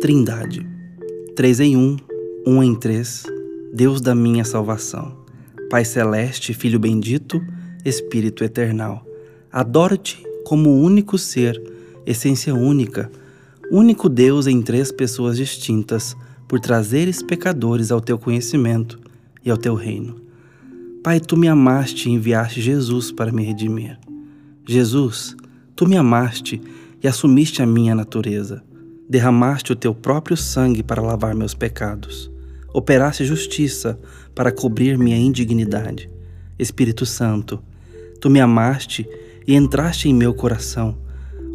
Trindade. Três em um, um em três, Deus da minha salvação. Pai celeste, Filho bendito, Espírito eternal. Adoro-te como único ser, essência única, único Deus em três pessoas distintas, por trazeres pecadores ao teu conhecimento e ao teu reino. Pai, tu me amaste e enviaste Jesus para me redimir. Jesus, tu me amaste e assumiste a minha natureza derramaste o teu próprio sangue para lavar meus pecados. Operaste justiça para cobrir minha indignidade. Espírito Santo, tu me amaste e entraste em meu coração,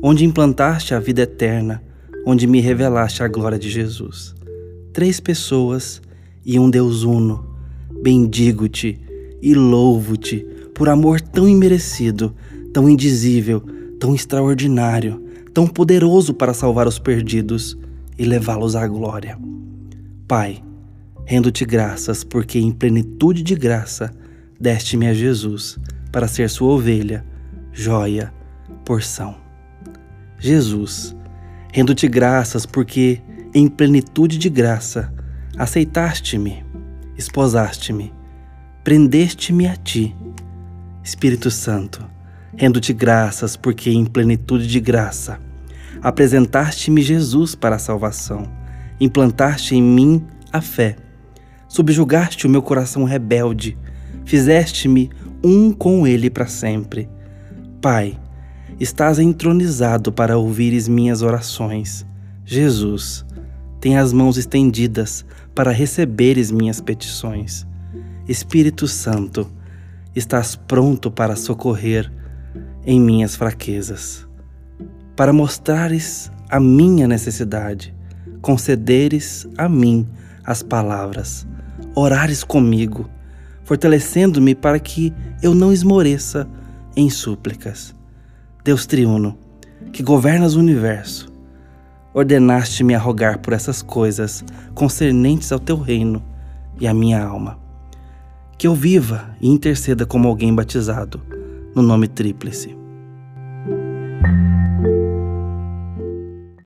onde implantaste a vida eterna, onde me revelaste a glória de Jesus. Três pessoas e um Deus uno. Bendigo-te e louvo-te por amor tão imerecido, tão indizível, tão extraordinário tão poderoso para salvar os perdidos e levá-los à glória. Pai, rendo-te graças porque em plenitude de graça deste-me a Jesus para ser sua ovelha, joia, porção. Jesus, rendo-te graças porque em plenitude de graça aceitaste-me, esposaste-me, prendeste-me a ti. Espírito Santo, rendo-te graças, porque em plenitude de graça apresentaste-me Jesus para a salvação, implantaste em mim a fé, subjugaste o meu coração rebelde, fizeste-me um com ele para sempre. Pai, estás entronizado para ouvires minhas orações. Jesus, tem as mãos estendidas para receberes minhas petições. Espírito Santo, estás pronto para socorrer em minhas fraquezas, para mostrares a minha necessidade, concederes a mim as palavras, orares comigo, fortalecendo-me para que eu não esmoreça em súplicas. Deus triuno, que governas o universo, ordenaste-me a rogar por essas coisas concernentes ao teu reino e à minha alma. Que eu viva e interceda como alguém batizado no nome tríplice.